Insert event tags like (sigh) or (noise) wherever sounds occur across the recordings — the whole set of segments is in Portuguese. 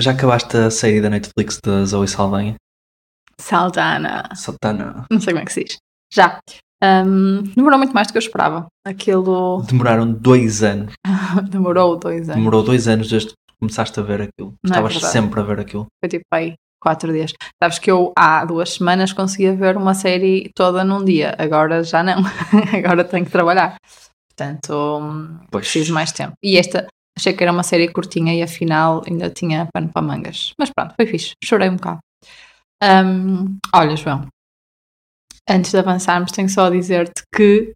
Já acabaste a série da Netflix da Zoe Saldanha? Saldana. Santana. Não sei como é que se diz. Já. Um, demorou muito mais do que eu esperava. Aquilo Demoraram dois anos. (laughs) demorou dois anos. Demorou dois anos desde que começaste a ver aquilo. Não é Estavas verdade. sempre a ver aquilo. Foi tipo aí quatro dias. Sabes que eu há duas semanas conseguia ver uma série toda num dia. Agora já não. (laughs) Agora tenho que trabalhar. Portanto, hum, Pois. preciso mais tempo. E esta, achei que era uma série curtinha e afinal ainda tinha pano para mangas. Mas pronto, foi fixe. Chorei um bocado. Hum, olha, João, antes de avançarmos, tenho só a dizer-te que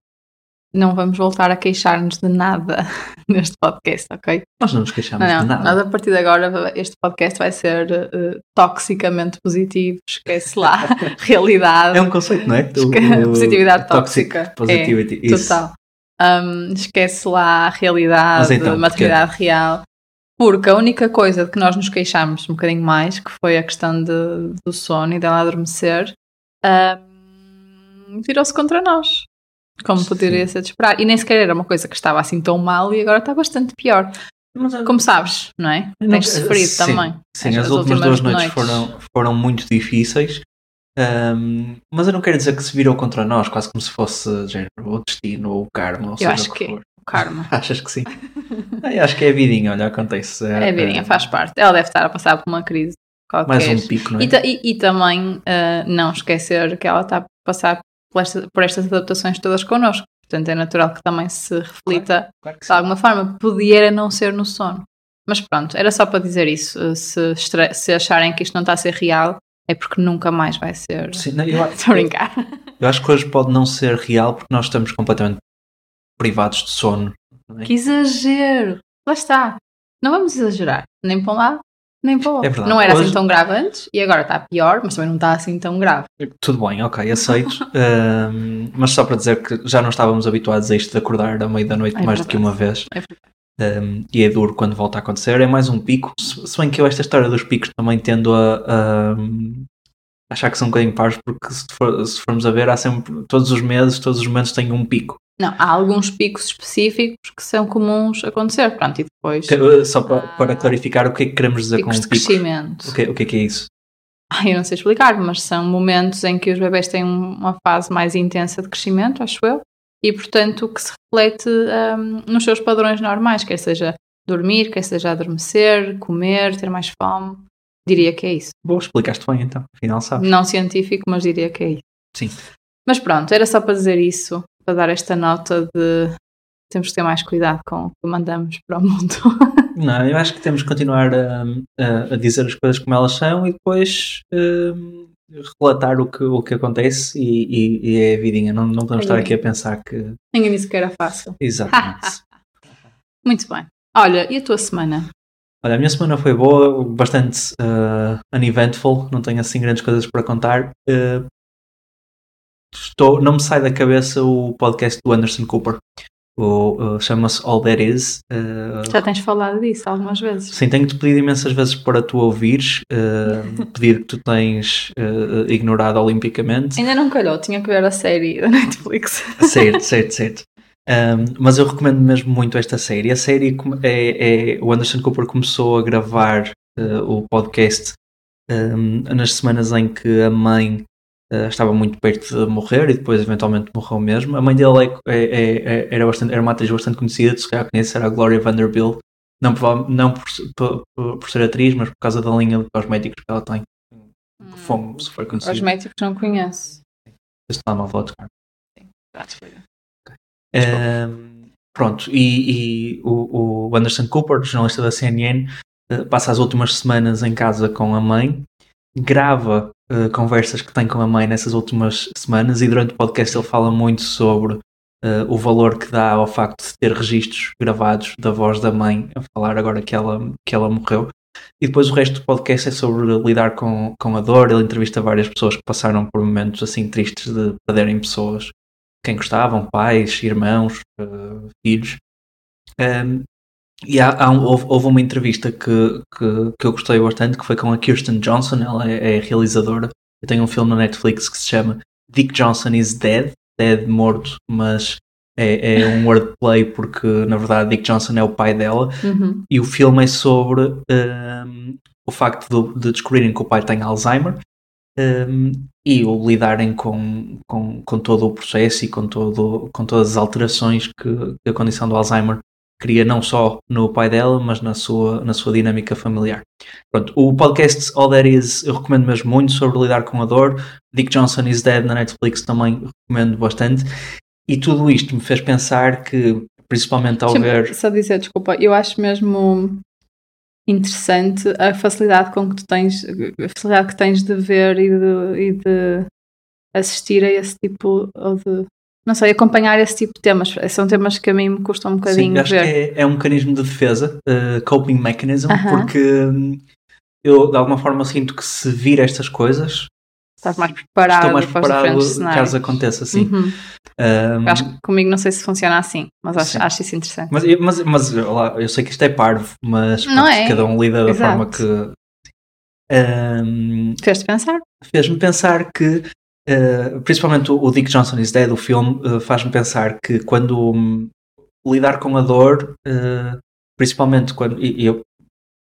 não vamos voltar a queixar-nos de nada (laughs) neste podcast, ok? Nós não nos queixamos Não, de nada. nós a partir de agora este podcast vai ser eh, toxicamente positivo, esquece lá, (laughs) realidade, É um conceito, não é? O- positividade toxic tóxica. positivity. É, Isso. total. Um, esquece lá a realidade, então, a maternidade real. Porque a única coisa de que nós nos queixámos um bocadinho mais, que foi a questão de- do sono e dela adormecer, um, virou-se contra nós. Como poderia ser de esperar. E nem sequer era uma coisa que estava assim tão mal e agora está bastante pior. Mas, Como sabes, não é? Não, Tens sofrido sim, também. Sim, as, últimas, duas noites, Foram, foram muito difíceis. Ahm, mas eu não quero dizer que se virou contra nós, quase como se fosse género, o destino ou o karma. Ou Eu seja acho que é. O karma. (laughs) Achas que sim? eu acho que é a vidinha, olha, acontece. É, vidinha, faz parte. Ela deve estar a passar por uma crise qualquer. Mais um pico, não é? E, e- e também ah, não esquecer que ela está a passar por, esta- por estas adaptações todas connosco. Portanto, é natural que também se reflita Claro que de alguma forma. Podia não ser no sono. Mas pronto, era só para dizer isso. Se, se acharem que isto não está a ser real, é porque nunca mais vai ser. Sim, não, eu, (laughs) Estou a brincar. eu acho que hoje pode não ser real porque nós estamos completamente privados de sono. é? Que exagero! Lá está. Não vamos exagerar. Nem para um lado, nem para o outro. É verdade. Não era Hoje- assim tão grave antes e agora está pior, mas também não está assim tão grave. Tudo bem, ok, aceito. (laughs) Ahm, mas só para dizer que já não estávamos habituados a isto de acordar à meia da noite É mais do que verdade. uma vez. É verdade. Um, e é duro quando volta a acontecer. É mais um pico. Se, bem que eu, esta história dos picos, também tendo a, a, achar que são um bocadinho pares, porque se, for- se formos a ver, há sempre, todos os meses, todos os momentos têm um pico. Não, há alguns picos específicos que são comuns acontecer. Pronto, e depois Que- uh, Só para, para clarificar o que é que queremos dizer picos com de picos. crescimento. O que, o que é que é isso? Ai, eu não sei explicar, mas são momentos em que os bebés têm uma fase mais intensa de crescimento, acho eu, e portanto que se reflete hum, nos seus padrões normais, quer seja dormir, quer seja adormecer, comer, ter mais fome. Diria que é isso. Boa, explicaste bem então, afinal sabes. Não científico, mas diria que é isso. Sim. Mas pronto, era só para dizer isso, para dar esta nota de temos que ter mais cuidado com o que mandamos para o mundo. (laughs) Não, eu acho que temos que continuar a, a- a dizer as coisas como elas são e depois um, relatar o que, o que acontece e, e- e é a vidinha. Não, não podemos estar aqui a pensar que. Ninguém disse que era fácil. Exatamente. (laughs) Muito bem. Olha, e a tua semana? Olha, a minha semana foi boa, bastante uh, uneventful, não tenho assim grandes coisas para contar. Uh, estou, não me sai da cabeça o podcast do Anderson Cooper. O, uh, Chama-se All That Is. Uh, Já tens falado disso algumas vezes. Sim, tenho-te pedido imensas vezes para tu ouvires, uh, pedido que tu tens ignorado olimpicamente. Ainda não calhou, tinha que ver a série da Netflix. (laughs) certo, certo, certo. Um, mas eu recomendo mesmo muito esta série. A série é, é- o Anderson Cooper começou a gravar o podcast um, nas semanas em que a mãe uh, estava muito perto de morrer e depois eventualmente morreu mesmo. A mãe dele é- é- é- é- era, bastante, era uma atriz bastante conhecida, se calhar conhece, era a Gloria Vanderbilt. Não, prova- não por, por- por- por ser atriz, mas por causa da linha de cosméticos que ela tem. Fome super conhecida. Cosméticos não conheço. Este lá uma voz, cara. Um, pronto, e, e o, o Anderson Cooper, jornalista da CNN, eh, passa as últimas semanas em casa com a mãe, grava eh, conversas que tem com a mãe nessas últimas semanas e durante o podcast ele fala muito sobre eh, o valor que dá ao facto de ter registros gravados da voz da mãe a falar agora que ela, que ela morreu. E depois o resto do podcast é sobre lidar com, com a dor. Ele entrevista várias pessoas que passaram por momentos assim tristes de perderem pessoas quem gostavam, pais, irmãos, eh, filhos. Um, e há, há um- houve, houve uma entrevista que, que, que eu gostei bastante, que foi com a Kirsten Johnson, ela é, é realizadora. Eu tenho um filme na Netflix que se chama Dick Johnson is Dead, Dead morto, mas é, é um wordplay porque na verdade Dick Johnson é o pai dela Uhum. e o filme é sobre um, o facto de, de descobrirem que o pai tem Alzheimer um, e o lidarem com, com, com todo o processo e com, todo, com todas as alterações que, que a condição do Alzheimer cria não só no pai dela, mas na sua, na sua dinâmica familiar. Pronto, o podcast All That Is eu recomendo mesmo muito sobre lidar com a dor. Dick Johnson is Dead na Netflix também recomendo bastante. E tudo isto me fez pensar que, principalmente ao ver. Só dizer, desculpa, eu acho mesmo interessante a facilidade com que tu tens, a facilidade que tens de ver e de, e de assistir a esse tipo de não sei, acompanhar esse tipo de temas. São temas que a mim me custam um bocadinho Sim, acho ver. que é, é, um mecanismo de defesa, uh, coping mechanism, uh -huh. porque hum, eu de alguma forma sinto que se vir estas coisas Estás mais preparado, estou mais preparado caso aconteça assim. Uhum. Um, acho que comigo não sei se funciona assim, mas acho, acho isso interessante. Mas, mas, mas lá, eu sei que isto é parvo, mas é. cada um lida da Exato. forma que. Um, Fez-te pensar? Fez-me pensar que, uh, principalmente o, Dick Johnson is Dead, o filme, uh, faz-me pensar que quando um, lidar com a dor, uh, principalmente quando. E, eu,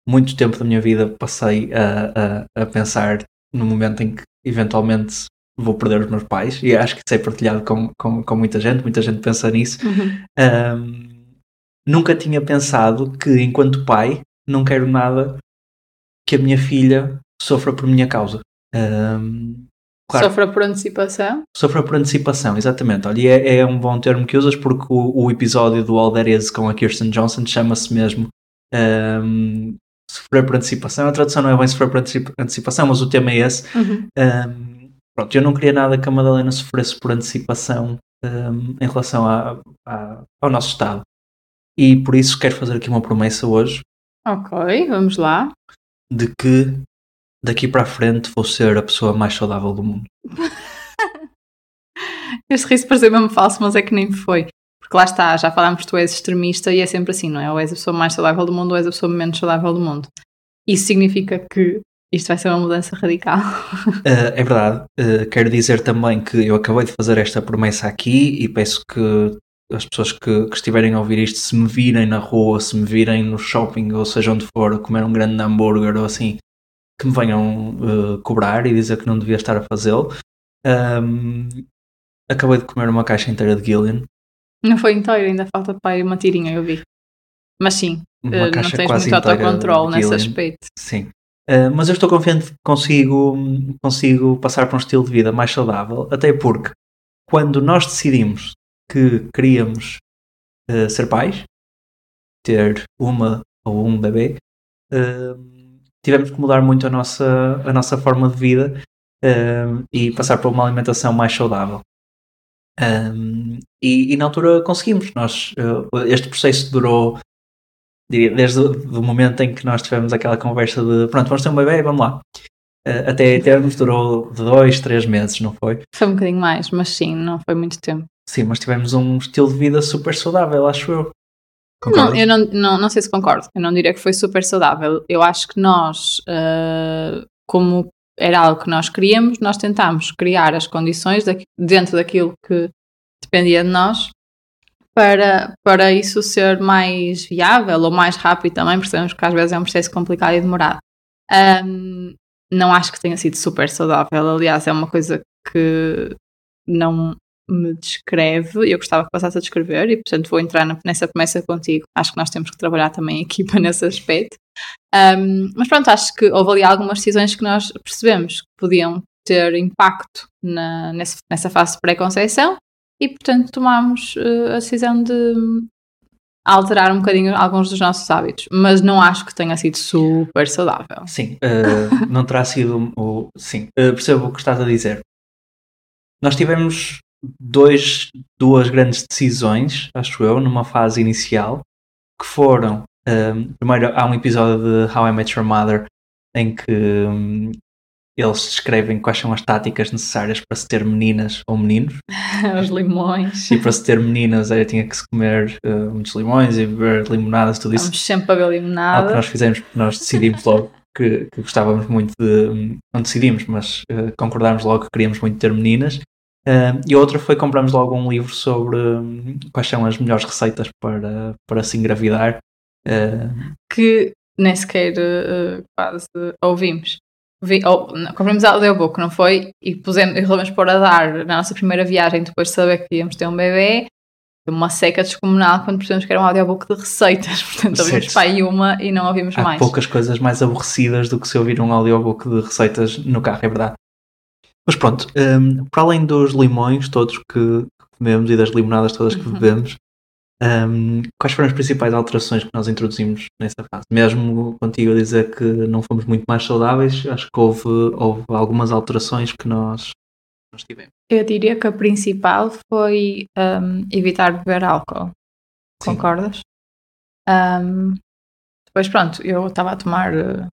muito tempo da minha vida passei a, a, a pensar no momento em que eventualmente vou perder os meus pais e acho que isso é partilhado com, com, com muita gente, muita gente pensa nisso. Uhum. Um, nunca tinha pensado que, enquanto pai, não quero nada que a minha filha sofra por minha causa. Um, claro, sofra por antecipação? Sofra por antecipação, exatamente. Olha, é, é um bom termo que usas porque o, o episódio do All Is com a Kirsten Johnson chama-se mesmo um, Sofrer por antecipação. A tradução não é bem sofrer por antecipação, mas o tema é esse. Uhum. Um, pronto, eu não queria nada que a Madalena sofresse por antecipação um, em relação a, a, ao nosso estado. E por isso quero fazer aqui uma promessa hoje. Ok, vamos lá. De que daqui para a frente vou ser a pessoa mais saudável do mundo. (laughs) este riso pareceu mesmo falso, mas é que nem foi. Porque lá está, já falámos que tu és extremista e é sempre assim, não é? Ou és a pessoa mais saudável do mundo ou és a pessoa menos saudável do mundo. Isso significa que isto vai ser uma mudança radical. Uh, (laughs) é verdade. Uh, quero dizer também que eu acabei de fazer esta promessa aqui e peço que as pessoas que, que, estiverem a ouvir isto, se me virem na rua, se me virem no shopping, ou seja onde for, comer um grande hambúrguer ou assim, que me venham uh, cobrar e dizer que não devia estar a fazê-lo. Um, acabei de comer uma caixa inteira de Gillian não foi inteiro, ainda falta aí uma tirinha, eu vi. Mas sim, uma uh, não tens muito autocontrole nesse aspecto. Sim. Uh, mas eu estou confiante que consigo, consigo passar para um estilo de vida mais saudável, até porque quando nós decidimos que queríamos uh, ser pais, ter uma ou um bebê, tivemos que mudar muito a nossa, a nossa forma de vida e passar para uma alimentação mais saudável. Um, e, e, na altura conseguimos. Nós, uh, este processo durou, diria, desde o momento em que nós tivemos aquela conversa de pronto, vamos ter um bebê, vamos lá. Uh, até termos durou de dois, três meses, não foi? Foi um bocadinho mais, mas sim, não foi muito tempo. Sim, mas tivemos um estilo de vida super saudável, acho eu. Não, eu não, não, não sei se concordo. Eu não diria que foi super saudável. Eu acho que nós, uh, como era algo que nós queríamos, nós tentámos criar as condições dentro daquilo que dependia de nós para, para isso ser mais viável ou mais rápido também, porque sabemos que às vezes é um processo complicado e demorado. Um, não acho que tenha sido super saudável, aliás, é uma coisa que não me descreve, eu gostava que passasse a descrever e portanto vou entrar nessa promessa contigo. Acho que nós temos que trabalhar também em equipa (laughs) nesse aspecto. Um, mas pronto, acho que houve ali algumas decisões que nós percebemos que podiam ter impacto na, nessa, nessa fase de pré-conceição e portanto tomámos uh, a decisão de alterar um bocadinho alguns dos nossos hábitos, mas não acho que tenha sido super saudável. Sim, uh, não terá sido o. Sim, uh, percebo o que estás a dizer. Nós tivemos dois, duas grandes decisões, acho eu, numa fase inicial, que foram um, primeiro há um episódio de How I Met Your Mother em que um, eles descrevem quais são as táticas necessárias para se ter meninas ou meninos. (laughs) Os limões. E para se ter meninas eu tinha que se comer uh, muitos limões e beber limonadas, tudo isso. Vamos sempre a beber limonada. Algo que nós fizemos, nós decidimos logo que, que, gostávamos muito de. Não decidimos, mas uh, concordámos logo que queríamos muito ter meninas. Uh, e outra foi compramos logo um livro sobre um, quais são as melhores receitas para, para se engravidar. Uh, que nem sequer uh, quase ouvimos. Vi, ou, não, compramos a audiobook, não foi? E pusemos, resolvemos pôr a dar na nossa primeira viagem, depois de saber que íamos ter um bebê, uma seca descomunal quando percebemos que era um audiobook de receitas. (laughs) Portanto, ouvimos para aí uma e não ouvimos Há mais. poucas coisas mais aborrecidas do que se ouvir um audiobook de receitas no carro, é verdade. Mas pronto, um, para além dos limões todos que comemos e das limonadas todas que uhum. bebemos, um, quais foram as principais alterações que nós introduzimos nessa fase? Mesmo contigo a dizer que não fomos muito mais saudáveis, acho que houve, houve algumas alterações que nós, nós tivemos. Eu diria que a principal foi um, evitar beber álcool. Sim. Concordas? Um, depois, pronto, eu estava a tomar uh,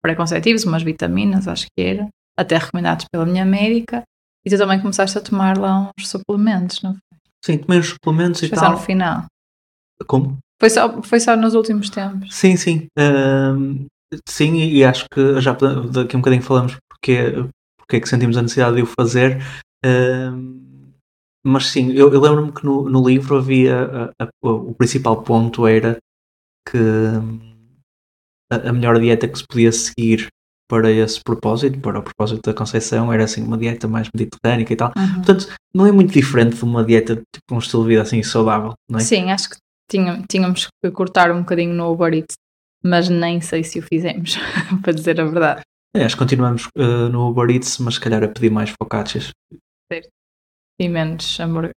preconcetivos, umas vitaminas, acho que era, até recomendados pela minha médica, e tu também começaste a tomar lá uns suplementos, não foi? Sim, tomei uns suplementos foi e tal. Foi só no final. Como? Foi só, foi só nos últimos tempos. Sim, sim. Sim, e acho que já daqui a um bocadinho falamos porque, porque é que sentimos a necessidade de o fazer. Mas sim, eu, eu lembro-me que no, no livro havia a, a, o principal ponto era que a, a melhor dieta que se podia seguir para esse propósito, para o propósito da Conceição, era assim uma dieta mais mediterrânica e tal. Uhum. Portanto, não é muito diferente de uma dieta, tipo um estilo de vida assim saudável, não é? Sim, acho que tínhamos que cortar um bocadinho no Uber Eats, mas nem sei se o fizemos, (laughs) para dizer a verdade. É, acho que continuamos uh, no Uber Eats, mas se calhar a pedir mais focaccias. Certo. E menos hambúrguer.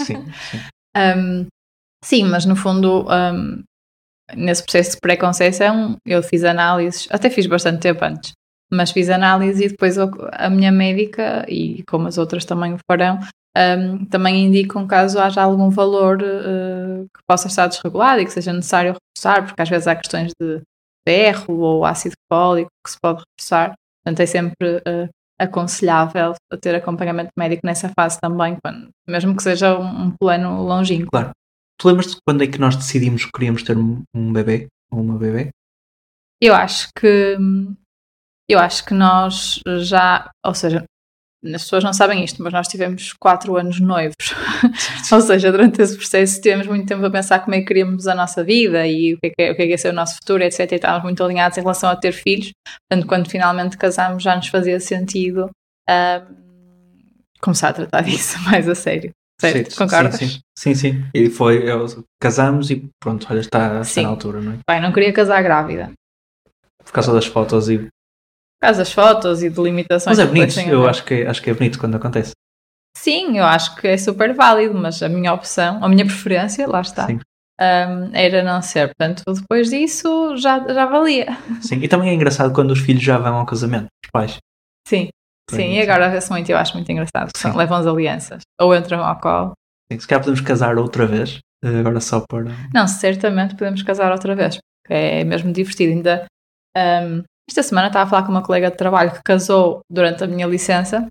Sim, sim. (laughs) um, sim, mas no fundo um, nesse processo de pré-conceição, eu fiz análises, até fiz bastante tempo antes, mas fiz análise e depois a minha médica, e como as outras também o farão, um, também indicam caso haja algum valor uh, que possa estar desregulado e que seja necessário reforçar, porque às vezes há questões de ferro ou ácido fólico que se pode reforçar, portanto é sempre uh, aconselhável ter acompanhamento médico nessa fase também, quando, mesmo que seja um, um plano longínquo. Claro. Tu lembras-te quando é que nós decidimos que queríamos ter um, bebê ou uma bebê? Eu acho que eu acho que nós já, ou seja, as pessoas não sabem isto, mas nós tivemos quatro anos noivos. (laughs) ou seja, durante esse processo tivemos muito tempo a pensar como é que queríamos a nossa vida e o que é que, é, o que, é, que é ser o nosso futuro, etc. E estávamos muito alinhados em relação a ter filhos. Portanto, quando finalmente casámos, já nos fazia sentido uh, começar a tratar (laughs) disso mais a sério. Certo, sim, concordas? Sim, sim, sim, sim. E foi, eu, casamos e pronto, olha, está, está na altura, não é? Pai, não queria casar grávida. Por causa das fotos e. Por causa das fotos e de limitações. Mas é bonito, eu acho que, acho que é bonito quando acontece. Sim, eu acho que é super válido, mas a minha opção, a minha preferência, lá está, um, era não ser. Portanto, depois disso já, já valia. Sim, e também é engraçado quando os filhos já vão ao casamento, os pais. Sim, Sim, e agora vê-se muito, eu acho muito engraçado, que são, levam as alianças, ou entram ao colo. Sim, se calhar podemos casar outra vez, eh, agora só para... Não, certamente podemos casar outra vez, porque é mesmo divertido. Ainda, um, esta semana estava a falar com uma colega de trabalho que casou durante a minha licença,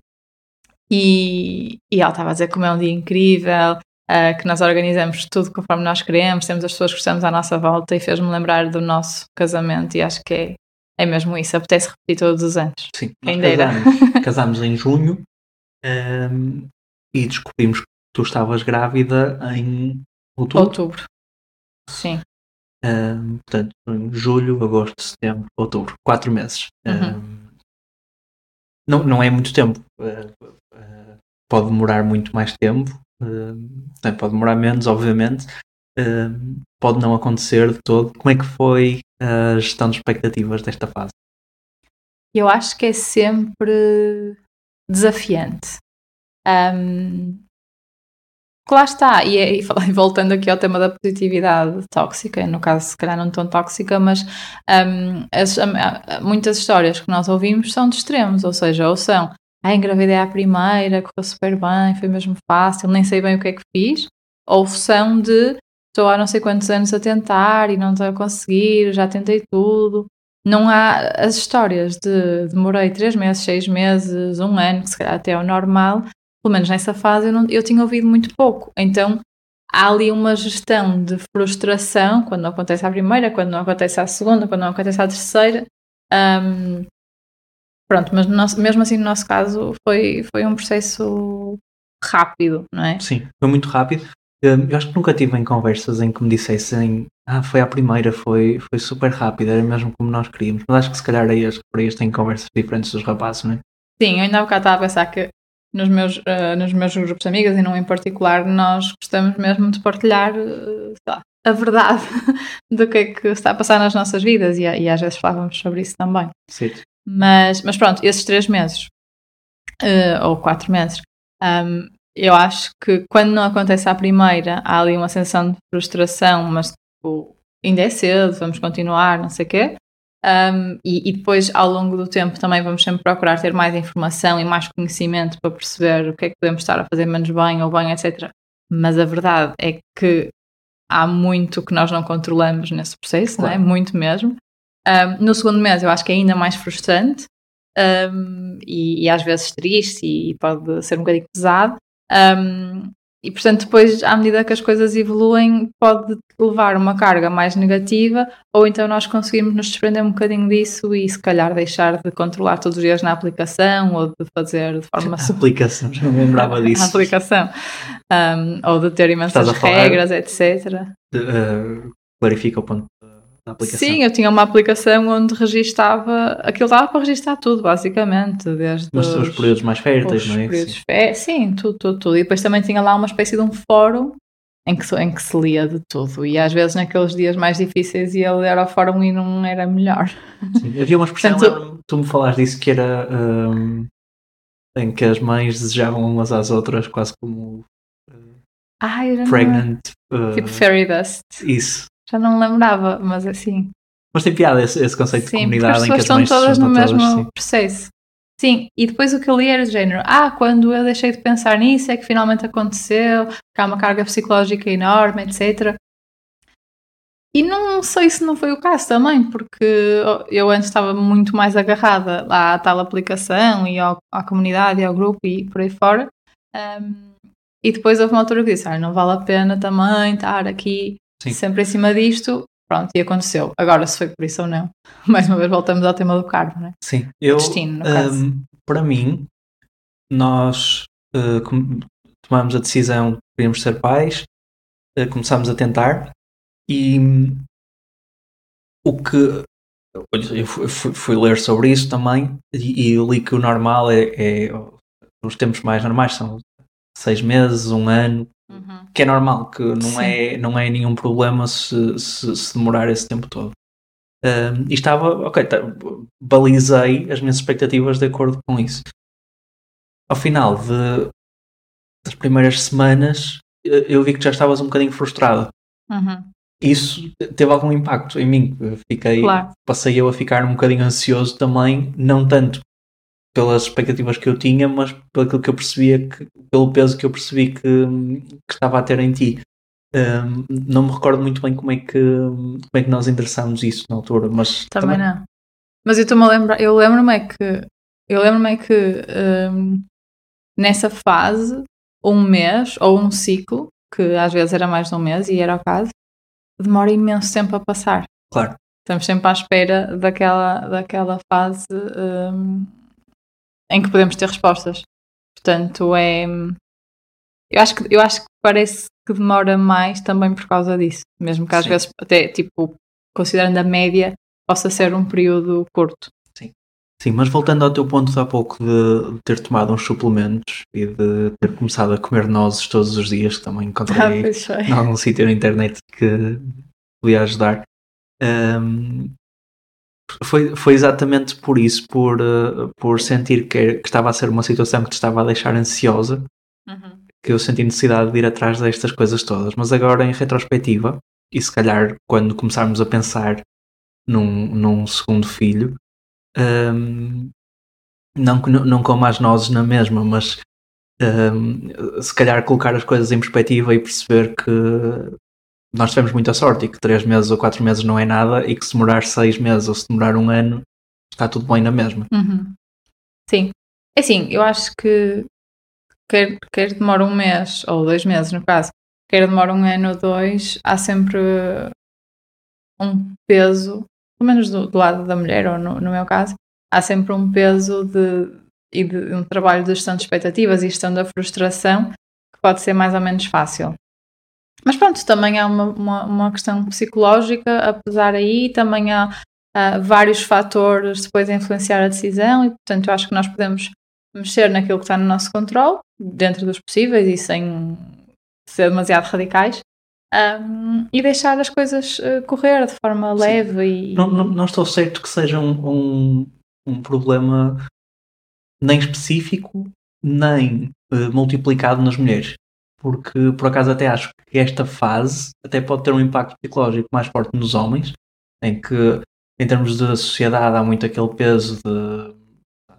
e, e ela estava a dizer como é um dia incrível, uh, que nós organizamos tudo conforme nós queremos, temos as pessoas que gostamos à nossa volta, e fez-me lembrar do nosso casamento, e acho que é é mesmo isso, apetece repetir todos os anos. Sim, Quem casámos, (laughs) casámos em junho um, e descobrimos que tu estavas grávida em outubro. Outubro. Sim. Um, portanto, em julho, agosto, setembro, outubro. Quatro meses. Uhum. Um, não, não é muito tempo. Uh, uh, pode demorar muito mais tempo. Uh, pode demorar menos, obviamente. Pode não acontecer de todo. Como é que foi a gestão de expectativas desta fase? Eu acho que é sempre desafiante. Um, lá está, e, é, e, (laughs) voltando aqui ao tema da positividade tóxica, no caso se calhar não tão tóxica, mas um, as, muitas histórias que nós ouvimos são de extremos, ou seja, ou são ah, engravidei à primeira, correu super bem, foi mesmo fácil, nem sei bem o que é que fiz, ou são de estou há não sei quantos anos a tentar e não estou a conseguir, já tentei tudo. Não há as histórias de demorei três meses, seis meses, um ano, que se calhar até é o normal, pelo menos nessa fase eu, não, eu tinha ouvido muito pouco. Então há ali uma gestão de frustração quando não acontece à primeira, quando não acontece à segunda, quando não acontece à terceira. Um, pronto, mas nosso, mesmo assim no nosso caso foi, foi um processo rápido, não é? Sim, foi muito rápido. Hum, Eu acho que nunca tive em conversas em que me dissessem ah, foi à primeira, foi, foi super rápida, era mesmo como nós queríamos. Mas acho que se calhar aí as raparigas têm conversas diferentes dos rapazes, não é? Sim, eu ainda há bocado estava a pensar que nos meus, eh, nos meus grupos de amigas, e não em particular, nós gostamos mesmo de partilhar sei lá, a verdade (laughs) do que é que está a passar nas nossas vidas e, e às vezes falávamos sobre isso também. Certo. Mas, mas pronto, esses três meses, eh, ou quatro meses, ahm, eu acho que quando não acontece à primeira, há ali uma sensação de frustração, mas tipo, ainda é cedo, vamos continuar, não sei o quê. Um, e, e depois, ao longo do tempo, também vamos sempre procurar ter mais informação e mais conhecimento para perceber o que é que podemos estar a fazer menos bem ou bem, etc. Mas a verdade é que há muito que nós não controlamos nesse processo, não é? Claro. Muito mesmo. Um, no segundo mês, eu acho que é ainda mais frustrante um, e, e às vezes triste e pode ser um bocadinho pesado. Um, e portanto, depois, à medida que as coisas evoluem, pode levar uma carga mais negativa, ou então nós conseguimos nos desprender um bocadinho disso e se calhar deixar de controlar todos os dias na aplicação ou de fazer de forma A aplicação, já me lembrava (laughs) a disso. aplicação um, ou de ter imensas a regras, etc. De, uh, clarifica o ponto aplicação. Sim, eu tinha uma aplicação onde registava aquilo estava para registrar tudo, basicamente, desde Mas os períodos mais férteis, não é? períodos Sim. fé- sim, tudo, tudo, tudo. E depois também tinha lá uma espécie de um fórum em que, se- em que se lia de tudo. E às vezes naqueles dias mais difíceis ia ler ao fórum e não era melhor. Sim, Havia uma expressão, Portanto- tu me falaste disso, que era um, em que as mães desejavam umas às outras, quase como já não- pregnant. uh, Tipo fairy dust. isso. Já não me lembrava, mas assim. Mas tem piada esse, esse conceito Sim, de comunidade em que as estão mães todas no mesmo todas, processo. Sim, e depois o que eu li era do género: ah, quando eu deixei de pensar nisso é que finalmente aconteceu, que há uma carga psicológica enorme, etc. E não sei se não foi o caso também, porque eu antes estava muito mais agarrada lá à tal aplicação e ao- à comunidade e ao grupo e por aí fora. Um, e depois houve uma altura que disse: ah, não vale a pena também estar aqui Sim. sempre em cima disto. Pronto, e aconteceu. Agora, se foi por isso ou não, (laughs) mais uma vez voltamos ao tema do karma, não é? Sim, eu, destino, um, para mim, nós uh, com- tomamos a decisão de que queríamos ser pais, uh, começámos a tentar e o que eu fui, fui- fui ler sobre isso também e, e li que o normal é, é os tempos mais normais são seis meses, um ano, que é normal, que não, Sim. é, não é nenhum problema se, se, se demorar esse tempo todo. Um, e estava, ok, tá, balizei as minhas expectativas de acordo com isso. Ao final de, das primeiras semanas, eu vi que já estavas um bocadinho frustrada. Uhum, Isso teve algum impacto em mim. Fiquei, Claro. passei eu a ficar um bocadinho ansioso também, não tanto pelas expectativas que eu tinha, mas pelo que eu percebia, que, pelo peso que eu percebi que, que estava a ter em ti. Um, não me recordo muito bem como é que, como é que nós endereçámos isso na altura, mas Também não. Mas eu estou-me a lembrar, eu lembro-me é que eu lembro-me é que hum, nessa fase, um mês ou um ciclo, que às vezes era mais de um mês e era o caso, demora imenso tempo a passar. Claro. Estamos sempre à espera daquela, daquela fase hum, em que podemos ter respostas. Portanto, é. Eu acho, que, eu acho que parece que demora mais também por causa disso. Mesmo que às Sim. vezes, até tipo, considerando a média, possa ser um período curto. Sim, mas voltando ao teu ponto de há pouco de ter tomado uns suplementos e de ter começado a comer nozes todos os dias, que também (laughs) Ah, encontrei foi. em algum sítio na internet que podia ajudar. Ahm, foi, foi exatamente por isso, por, eh, por sentir que, que estava a ser uma situação que te estava a deixar ansiosa, Uhum. que eu senti necessidade de ir atrás destas coisas todas. Mas agora, em retrospectiva, e se calhar quando começarmos a pensar num, num segundo filho, não, que não, não como as nozes na mesma, mas hum, se calhar colocar as coisas em perspectiva e perceber que nós tivemos muita sorte e que três meses ou quatro meses não é nada e que se demorar seis meses ou se demorar um ano está tudo bem na mesma. Uhum. Sim. É assim, eu acho que quer, quer demora um mês, ou dois meses no caso, quer demora um ano ou dois, há sempre um peso, pelo menos do, do lado da mulher, ou no, no meu caso, há sempre um peso de, e de um trabalho de gestão de expectativas e gestão da frustração que pode ser mais ou menos fácil. Mas pronto, também há uma, uma, uma questão psicológica, apesar aí, também há uh, vários fatores depois a influenciar a decisão e, portanto, eu acho que nós podemos mexer naquilo que está no nosso controle, dentro dos possíveis e sem ser demasiado radicais, um, e deixar as coisas uh, correr de forma Sim. leve e... Não, não, não, estou certo que seja um, um, um problema nem específico, nem uh, multiplicado nas mulheres. Porque, por acaso, até acho que esta fase até pode ter um impacto psicológico mais forte nos homens, em que, em termos de sociedade, há muito aquele peso de,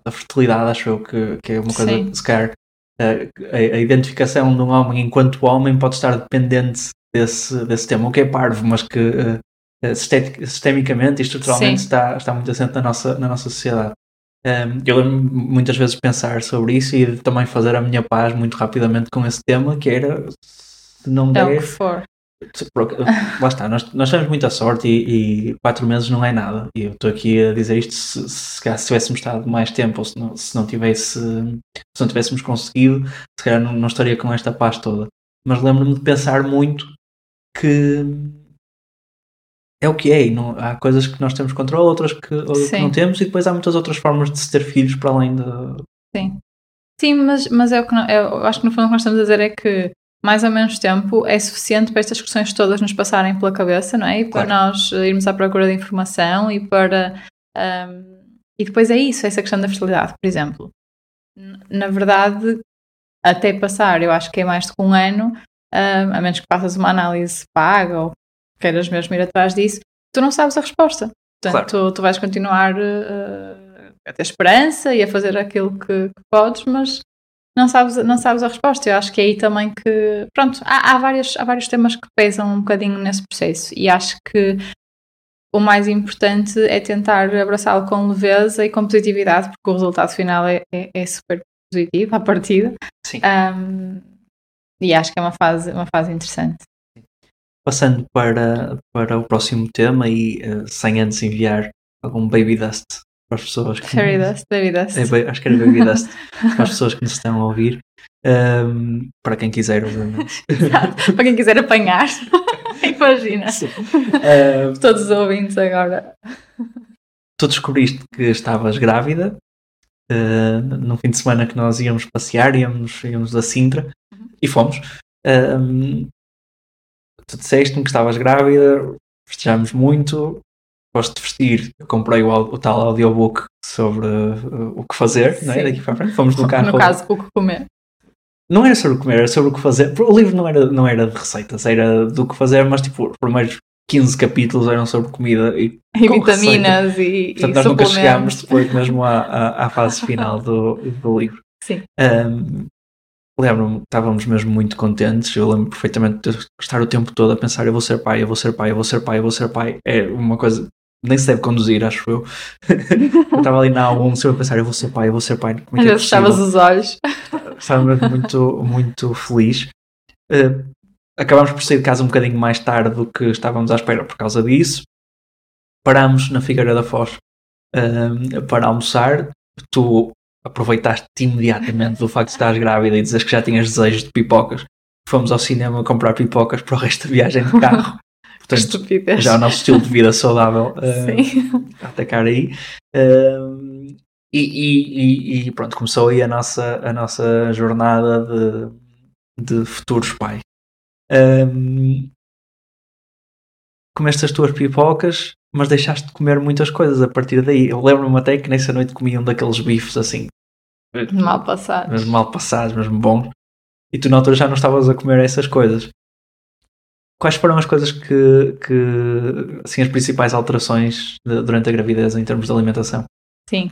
da fertilidade, acho eu, que, que é uma coisa Sim. que, se calhar, a, a, identificação de um homem enquanto homem pode estar dependente desse, desse tema, o que é parvo, mas que uh, sistemicamente e estruturalmente está, está muito assente na nossa, na nossa sociedade. Um, eu lembro muitas vezes pensar sobre isso e também fazer a minha paz muito rapidamente com esse tema, que era se não der. É o que for. Lá está, nós, nós temos muita sorte e, e, quatro meses não é nada. E eu estou aqui a dizer isto se, se, se tivéssemos estado mais tempo ou se não, se não, tivesse, se não tivéssemos conseguido, se calhar não, não estaria com esta paz toda. Mas lembro-me de pensar muito que é o que é, não, há coisas que nós temos controle, outras que, que, não temos, e depois há muitas outras formas de se ter filhos para além de. Sim. Sim, mas, mas é o que não, é, eu acho que no fundo o que nós estamos a dizer é que mais ou menos tempo é suficiente para estas questões todas nos passarem pela cabeça, não é? E para claro. nós irmos à procura de informação e para. Um, e depois é isso, essa questão da fertilidade, por exemplo. Na verdade, até passar, eu acho que é mais de um ano, um, a menos que faças uma análise paga ou queiras mesmo ir atrás disso, tu não sabes a resposta. Portanto, claro. tu, tu, vais continuar uh, a ter esperança e a fazer aquilo que, que, podes, mas não sabes, não sabes a resposta. Eu acho que é aí também que. Pronto, há, há, vários, há vários temas que pesam um bocadinho nesse processo e acho que o mais importante é tentar abraçá-lo com leveza e com positividade, porque o resultado final é, é, é super positivo à partida. Sim. Um, e acho que é uma fase, uma fase interessante. Passando para, para o próximo tema e uh, sem antes enviar algum baby dust para as pessoas que. Fairy dust, baby dust. É, acho que era baby dust (laughs) para as pessoas que nos estão a ouvir. Um, para quem quiser, obviamente. (laughs) Exato. Para quem quiser apanhar. (laughs) Imagina. Um, Todos os ouvintes agora. Tu descobriste que estavas grávida uh, num fim de semana que nós íamos passear, íamos, íamos a Sintra uhum. e fomos. Um, tu disseste-me que estavas grávida, festejámos muito, gosto de vestir, eu comprei o, o tal audiobook sobre uh, o que fazer, não é? Daqui para frente, fomos no carro. No caso, o que comer. Não era sobre o comer, era sobre o que fazer. O livro não era, não era de receitas, era do que fazer, mas tipo, os primeiros 15 capítulos eram sobre comida e, e vitaminas receita. e Portanto, e nós nunca chegámos depois mesmo à, à, à fase final do, do livro. Sim. Um, lembro-me, estávamos mesmo muito contentes. Eu lembro perfeitamente de estar o tempo todo a pensar: eu vou ser pai, eu vou ser pai, eu vou ser pai, eu vou ser pai. É uma coisa, nem se deve conduzir, acho eu. (laughs) eu estava ali na A1 sempre a pensar: eu vou ser pai, eu vou ser pai. Como é que é fechavas os olhos. Estava muito, muito feliz. Uh, acabámos por sair de casa um bocadinho mais tarde do que estávamos à espera por causa disso. Parámos na Figueira da Foz uh, para almoçar. Tu aproveitaste imediatamente do facto de estás grávida e dizes que já tinhas desejos de pipocas. Fomos ao cinema comprar pipocas para o resto da viagem de carro. (laughs) Portanto, Estupidez. já o nosso estilo de vida saudável (laughs) uh, a atacar aí. Uh, e, e, e, pronto, começou aí a nossa, a nossa jornada de, de futuros pais. Um, comeste as tuas pipocas, mas deixaste de comer muitas coisas a partir daí. Eu lembro-me até que nessa noite comi um daqueles bifes assim. Mal passados. Mesmo mal passados, mesmo bons. E tu na altura já não estavas a comer essas coisas. Quais foram as coisas que, que assim, as principais alterações de, durante a gravidez em termos de alimentação? Sim.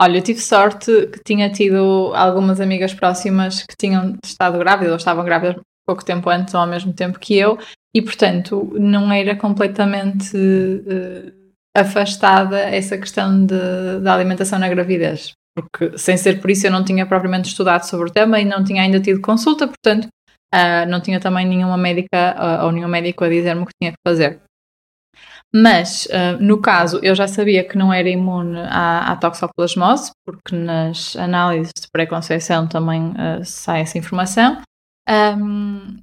Olha, eu tive sorte que tinha tido algumas amigas próximas que tinham estado grávidas ou estavam grávidas pouco tempo antes ou ao mesmo tempo que eu, e portanto não era completamente uh, afastada essa questão de, da alimentação na gravidez, porque sem ser por isso eu não tinha propriamente estudado sobre o tema e não tinha ainda tido consulta, portanto uh, não tinha também nenhuma médica uh, ou nenhum médico a dizer-me o que tinha que fazer. Mas, no caso, eu já sabia que não era imune à, à toxoplasmose, porque nas análises de pré-conceição também sai essa informação. Um,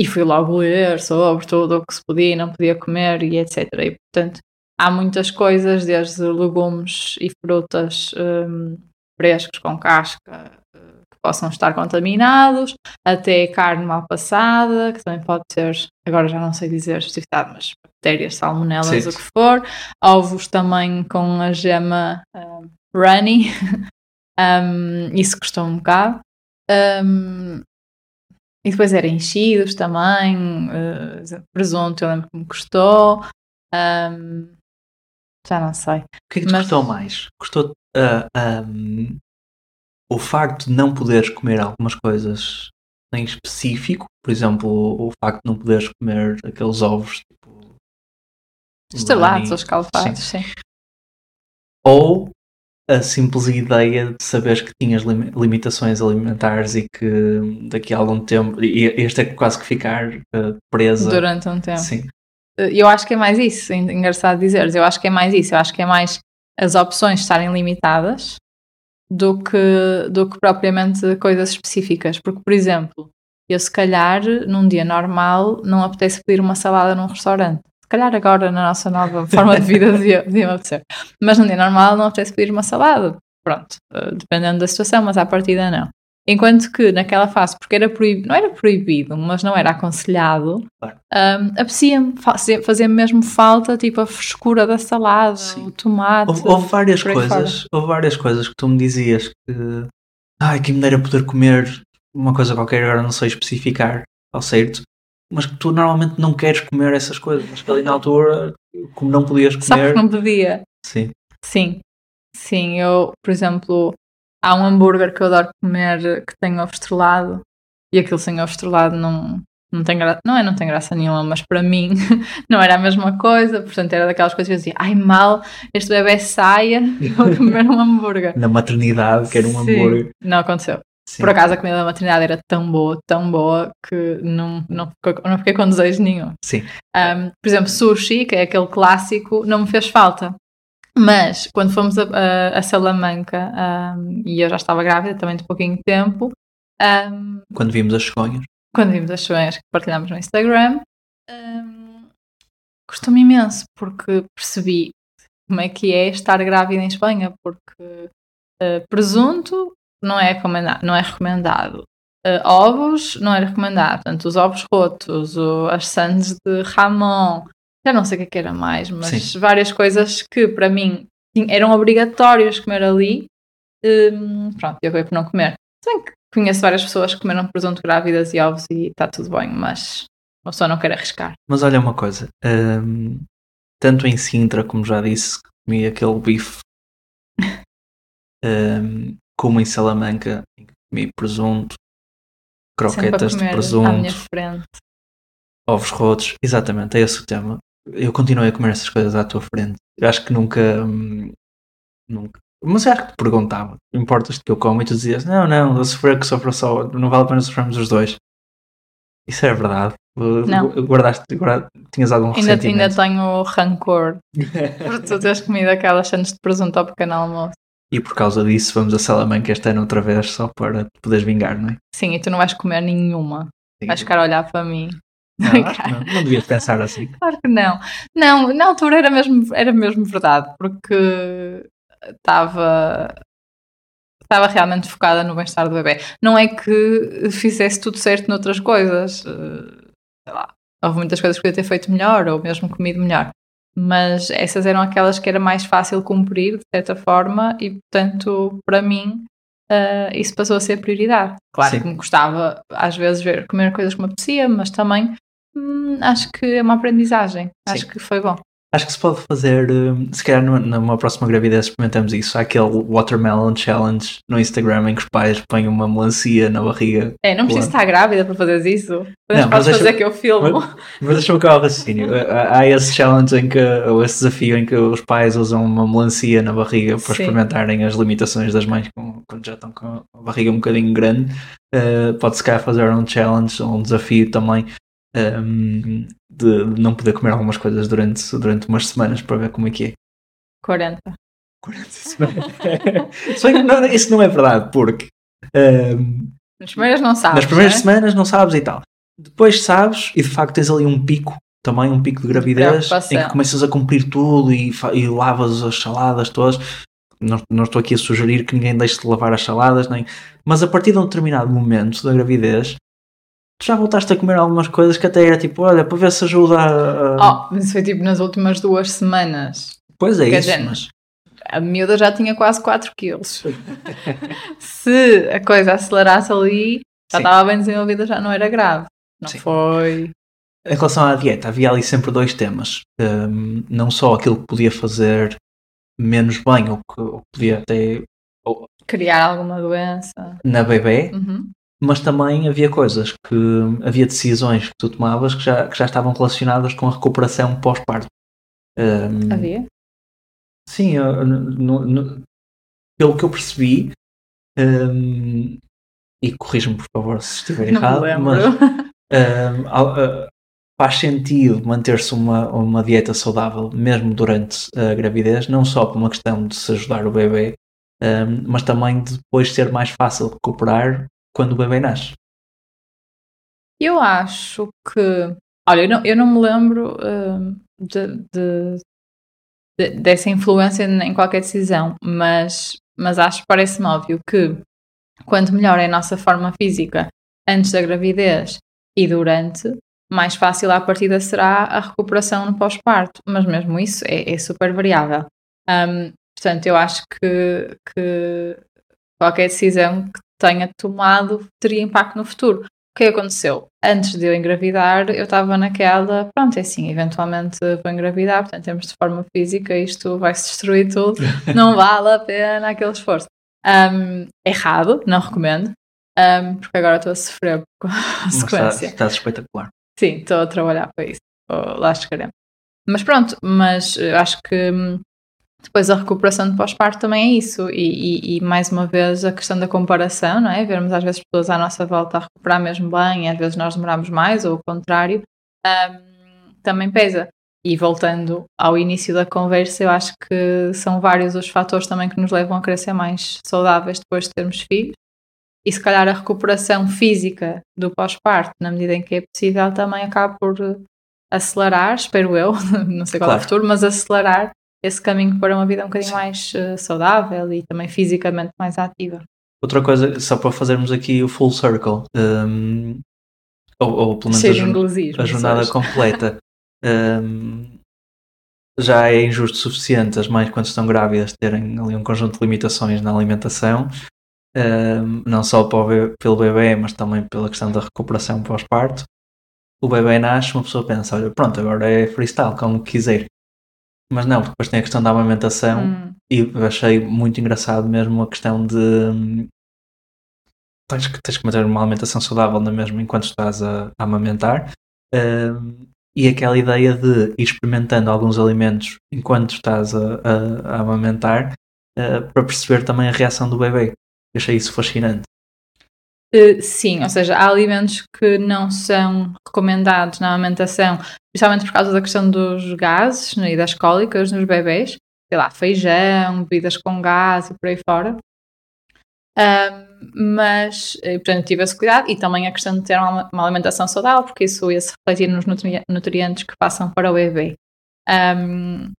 e fui logo ler sobre tudo o que se podia e não podia comer e etc. E portanto há muitas coisas, desde legumes e frutas um, frescos com casca que possam estar contaminados, até carne mal passada, que também pode ter, agora já não sei dizer justificado, mas bactérias, salmonelas, Sim. o que for, ovos também com a gema um, runny, (laughs) um, isso custou um bocado. Um, e depois eram enchidos também, uh, presunto, eu lembro que me custou. Um, já não sei. O que é que te Mas... custou mais? Custou uh, um, o facto de não poderes comer algumas coisas em específico, por exemplo, o facto de não poderes comer aqueles ovos tipo. Estrelados ou escalfados, sim. sim. Ou a simples ideia de saberes que tinhas limitações alimentares e que daqui a algum tempo este é quase que ficar uh, presa durante um tempo. Sim. Eh, eu acho que é mais isso, engraçado dizeres, eu acho que é mais isso, eu acho que é mais as opções estarem limitadas do que, do que propriamente coisas específicas. Porque, por exemplo, eu se calhar num dia normal não apetece pedir uma salada num restaurante calhar agora na nossa nova (laughs) forma de vida devia, devia acontecer. Mas num dia normal não apetece pedir uma salada. Pronto, uh, dependendo da situação, mas à partida não. Enquanto que naquela fase, porque era proibido, não era proibido, mas não era aconselhado, um, apetecia-me fazer, fazer mesmo falta, tipo a frescura da salada, Sim. o tomate. Houve, houve várias coisas, houve várias coisas que tu me dizias que ai, que me dera poder comer uma coisa qualquer, agora não sei especificar ao certo, mas que tu normalmente não queres comer essas coisas, mas que ali na altura, como não podias comer. Só que não podia. Sim. Sim. Sim, eu, por exemplo, há um hambúrguer que eu adoro comer que tem ovo estrelado e aquilo sem ovo estrelado não, não tem graça, não é, não tem graça nenhuma, mas para mim (laughs) não era a mesma coisa, portanto era daquelas coisas que eu dizia, ai mal, este bebê saia (laughs) vou comer um hambúrguer. Na maternidade, que era um Sim, hambúrguer. Não aconteceu. Sim. Por acaso a comida da maternidade era tão boa, tão boa, que não, não, não fiquei com desejo nenhum. Sim. Um, por exemplo, sushi, que é aquele clássico, não me fez falta. Mas quando fomos a, a, a Salamanca, um, e eu já estava grávida também de pouquinho tempo. Um, quando vimos as sonhas. Quando vimos as sonhas que partilhámos no Instagram, um, custou-me imenso, porque percebi como é que é estar grávida em Espanha, porque uh, presunto não é recomendado. Não é recomendado. Uh, ovos não era recomendado. Portanto, os ovos rotos, o, as sandes de Ramon, já não sei o que, é que era mais, mas Sim. várias coisas que para mim eram obrigatórias comer ali. Um, pronto, eu acabei por não comer. Se bem que conheço várias pessoas que comeram presunto grávidas e ovos e está tudo bem, mas uma pessoa não quer arriscar. Mas olha uma coisa, um, tanto em Sintra, como já disse, comi aquele bife (laughs) um, como em Salamanca, comi presunto, croquetas de presunto, ovos rotos, exatamente, é esse o tema. Eu continuei a comer essas coisas à tua frente. Eu acho que nunca. Hum, nunca. Mas eu acho que te perguntava: importas-te que eu como? E tu dizias: não, não, eu sofrer que sofra só, não vale a pena sofrermos os dois. Isso é verdade. Não. Guardaste, guardaste, tinhas algum ainda, ainda tenho rancor (laughs) por tu teres comido aquelas chances de presunto ao pequeno almoço. E por causa disso vamos a Salamanca este ano outra vez só para te poderes vingar, não é? Sim, e tu não vais comer nenhuma. Sim. Vais ficar a olhar para mim. Não, não, não devias pensar assim. Claro que não. Não, na altura era mesmo, era mesmo verdade, porque estava estava realmente focada no bem-estar do bebê. Não é que fizesse tudo certo noutras coisas. Eh, sei lá, houve muitas coisas que podia ter feito melhor ou mesmo comido melhor mas essas eram aquelas que era mais fácil cumprir, de certa forma, e portanto, para mim, uh, isso passou a ser prioridade. Claro Sim. que me gostava, às vezes, ver comer coisas que me apetecia, mas também hum, acho que é uma aprendizagem. Sim. Acho que foi bom. Acho que se pode fazer, hum, se calhar numa próxima gravidez experimentamos isso. Há aquele Watermelon Challenge no Instagram em que os pais põem uma melancia na barriga. É, não preciso estar grávida para fazer isso. Mas não, podes fazer que eu filmo. Mas, mas deixa-me acabar o raciocínio. (laughs) Há esse challenge em que, ou esse desafio em que os pais usam uma melancia na barriga para Sim. experimentarem as limitações das mães com, quando já estão com a barriga um bocadinho grande. Uh, pode-se cá fazer um challenge ou um desafio também um, de não poder comer algumas coisas durante, durante umas semanas para ver como é que é. 40. 40 (laughs) semanas. Só que não, isso não é verdade, porque. Um, nas primeiras não sabes. Nas primeiras é? semanas não sabes e tal. Depois sabes, e de facto tens ali um pico, também um pico de gravidez, em que começas a cumprir tudo e, e lavas as saladas todas. Não, não estou aqui a sugerir que ninguém deixe de lavar as saladas, nem... mas a partir de um determinado momento da gravidez, tu já voltaste a comer algumas coisas que até era tipo, olha, para ver se ajuda a. Oh, mas isso foi tipo nas últimas duas semanas. pois é isso, mas A miúda já tinha quase 4 quilos. (laughs) Se a coisa acelerasse ali, já Sim. estava bem desenvolvida, já não era grave. Não Sim. foi. Em relação à dieta, havia ali sempre dois temas. Um, não só aquilo que podia fazer menos bem, ou que, ou podia até Criar alguma doença. na bebê, Uhum. Mas também havia coisas que havia decisões que tu tomavas que já, que já estavam relacionadas com a recuperação pós-parto. Um, Havia? Sim, eu- no- no- pelo que eu percebi, um, e corrijo-me por favor se estiver Não errado, lembro. mas um, faz sentido manter-se uma, uma dieta saudável mesmo durante a gravidez, não só por uma questão de se ajudar o bebê, um, mas também de depois ser mais fácil recuperar quando o bebê nasce. Eu acho que. Olha, eu não, eu não me lembro hum, de, de- de- dessa influência em qualquer decisão, mas, mas acho parece-me óbvio que quanto melhor é a nossa forma física antes da gravidez e durante, mais fácil à partida será a recuperação no pós-parto. Mas mesmo isso é, é super variável. Hum, portanto, eu acho que, que qualquer decisão que tenha tomado teria impacto no futuro. O que aconteceu? Antes de eu engravidar, eu estava naquela, pronto, é assim, eventualmente vou engravidar, portanto, em termos de forma física, isto vai-se destruir tudo, (laughs) não vale a pena aquele esforço. Um, errado, não recomendo, um, porque agora estou a sofrer com a Mas está, consequência. está espetacular. Sim, estou a trabalhar para isso. Lá chegaremos. Mas pronto, mas acho que hum, depois a recuperação de pós-parto também é isso. E, e- e, mais uma vez a questão da comparação, não é? Vermos às vezes pessoas à nossa volta a recuperar mesmo bem e às vezes nós demoramos mais ou o contrário, hum, também pesa. E voltando ao início da conversa, eu acho que são vários os fatores também que nos levam a ser mais saudáveis depois de termos filhos. E se calhar a recuperação física do pós-parto, na medida em que é possível, também acaba por acelerar, espero eu, (laughs) não sei qual é Claro. o futuro, mas acelerar esse caminho para uma vida um bocadinho Sim. mais eh, saudável e também fisicamente mais ativa. Outra coisa, só para fazermos aqui o full circle, um, ou, ou pelo menos a, Cheio jorn- a jornada hoje. completa, um, (laughs) já é injusto o suficiente as mães, quando estão grávidas, terem ali um conjunto de limitações na alimentação, um, não só para pelo bebê, mas também pela questão da recuperação pós-parto. O bebê nasce, uma pessoa pensa: olha, pronto, agora é freestyle, como quiser. Mas não, porque depois tem a questão da amamentação. Hum, E achei muito engraçado mesmo a questão de hum, tens que, tens que manter uma alimentação saudável na mesma enquanto estás a, a amamentar. Hum, e aquela ideia de ir experimentando alguns alimentos enquanto estás a, a- a amamentar eh, para perceber também a reação do bebê. Eu achei isso fascinante. Eh, Sim, ou seja, há alimentos que não são recomendados na amamentação, principalmente por causa da questão dos gases né, e das cólicas nos bebés, sei lá, feijão, bebidas com gás e por aí fora. Mas, eh, portanto, tive esse cuidado e também a questão de ter uma, uma alimentação saudável, porque isso ia se refletir nos nutri- nutrientes que passam para o bebê. Ahm,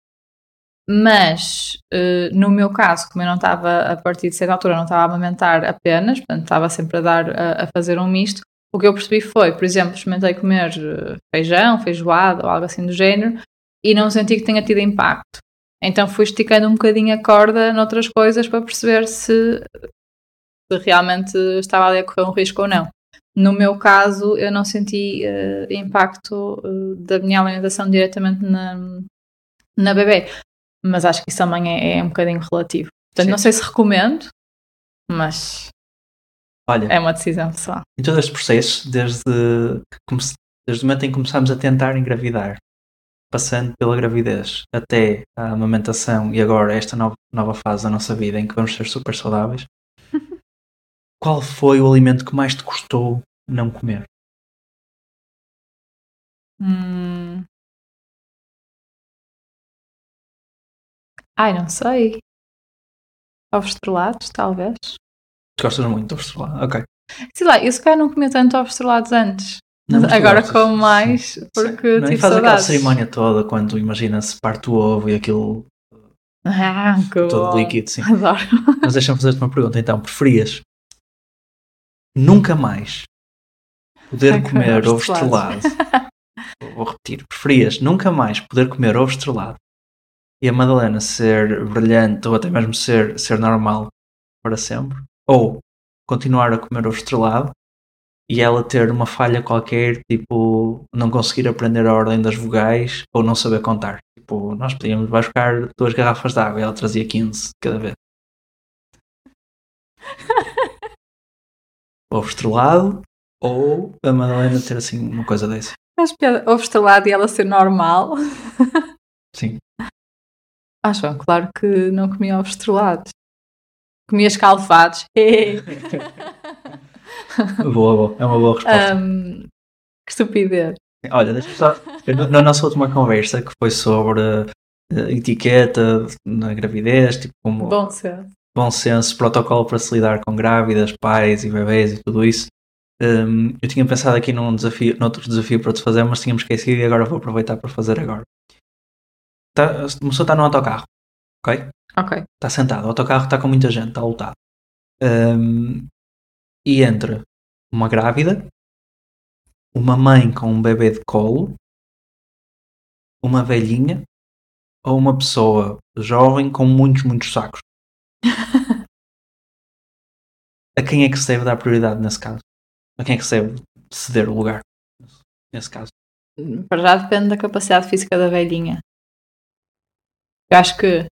mas, eh, no meu caso, como eu não estava, a partir de certa altura, não estava a amamentar apenas, portanto, estava sempre a dar, a, a fazer um misto, o que eu percebi foi, por exemplo, experimentei comer eh, feijão, feijoada ou algo assim do género e não senti que tenha tido impacto. Então fui esticando um bocadinho a corda noutras coisas para perceber se, se realmente estava ali a correr um risco ou não. No meu caso, eu não senti eh, impacto eh, da minha alimentação diretamente na, na bebê. Mas acho que isso também é, é um bocadinho relativo. Portanto, Sim. não sei se recomendo, mas Olha, é uma decisão pessoal. em todo este processo, desde, comece- desde o momento em que começámos a tentar engravidar, passando pela gravidez até a amamentação e agora esta nova, nova fase da nossa vida em que vamos ser super saudáveis, (laughs) qual foi o alimento que mais te custou não comer? Hum. Ai, não sei. Ovos estrelados, talvez. Gostas muito de ovos estrelados? Ok. Sei lá, eu se calhar não comia tanto ovos estrelados antes. Não, (laughs) Agora gostas. como mais porque Não, e tive faz aquela cerimónia toda quando imagina se parte o ovo e aquilo Ah, todo bom. líquido, sim. Adoro. (laughs) Mas deixa-me fazer-te uma pergunta então. Preferias nunca mais poder comer ovos ovo estrelado? (laughs) Vou repetir. Preferias nunca mais poder comer ovo estrelado e a Madalena ser brilhante ou até mesmo ser, ser normal para sempre? Ou continuar a comer ovo estrelado e ela ter uma falha qualquer, tipo não conseguir aprender a ordem das vogais ou não saber contar? Tipo, nós podíamos buscar duas garrafas de água e ela trazia 15 cada vez. (laughs) ovo estrelado ou a Madalena ter assim uma coisa dessa. Mas ovo estrelado e ela ser normal. Sim. (laughs) Acho bem, claro que não comia ovos estrelados. Comia escalfados. (laughs) Boa, boa. É uma boa resposta. Ahm, que estupidez. Olha, deixa só. na- nossa última conversa, que foi sobre eh, etiqueta na gravidez, tipo como Bom senso. bom senso, protocolo para se lidar com grávidas, pais e bebês e tudo isso. hum, eu tinha pensado aqui num desafio, noutro desafio para te fazer, mas tínhamos esquecido e agora vou aproveitar para fazer agora. Tá, uma pessoa está no autocarro, ok? Ok. está sentado, o autocarro está com muita gente, está lotado. Hum, e entra uma grávida, uma mãe com um bebê de colo, uma velhinha ou uma pessoa jovem com muitos, muitos sacos. (laughs) A quem é que se deve dar prioridade nesse caso? A quem é que se deve ceder o lugar nesse caso? Para já depende da capacidade física da velhinha. Eu acho que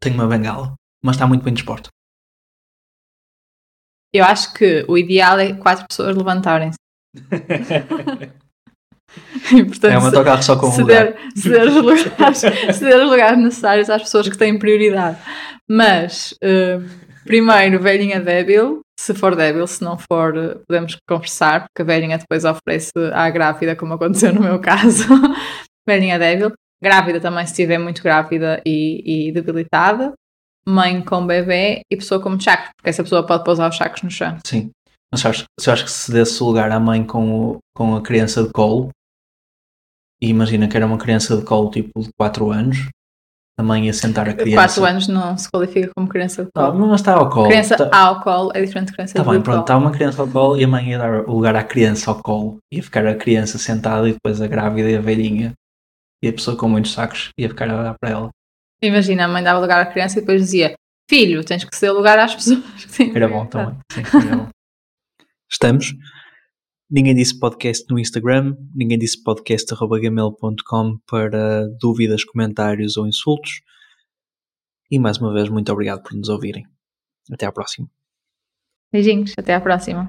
Tenho uma bengala, mas está muito bem disposto. eu acho que o ideal é quatro pessoas levantarem-se. (laughs) E, portanto, É um autocarro só com um lugar. ceder, ceder, os (laughs) lugares, ceder os lugares necessários às pessoas que têm prioridade. Mas, eh, primeiro, velhinha débil. Se for débil, se não for, podemos conversar, porque a velhinha depois oferece à grávida, como aconteceu no meu caso. (laughs) velhinha débil. Grávida também, se estiver muito grávida e, e debilitada. Mãe com bebê e pessoa com muitos sacos, porque essa pessoa pode pousar os sacos no chão. Sim. Mas acho, se eu acho que se desse lugar à mãe com, o, com a criança de colo, e imagina que era uma criança de colo tipo de 4 anos, a mãe ia sentar a criança. Quatro anos não se qualifica como criança de Não, colo. mas está ao colo. criança Está ao colo é diferente de criança tá de bem, colo. pronto, está uma criança ao colo e a mãe ia dar o lugar à criança ao colo. Ia ficar a criança sentada e depois a grávida e a velhinha. E a pessoa com muitos sacos ia ficar a olhar para ela. Imagina, a mãe dava lugar à criança e depois dizia: Filho, tens que ceder lugar às pessoas. (laughs) que Era bom prioridade." também. Sim, era bom. (laughs) Estamos. Ninguém disse podcast no Instagram, ninguém disse podcast.gmail.com para dúvidas, comentários ou insultos. E mais uma vez, muito obrigado por nos ouvirem. Até à próxima. Beijinhos, até à próxima.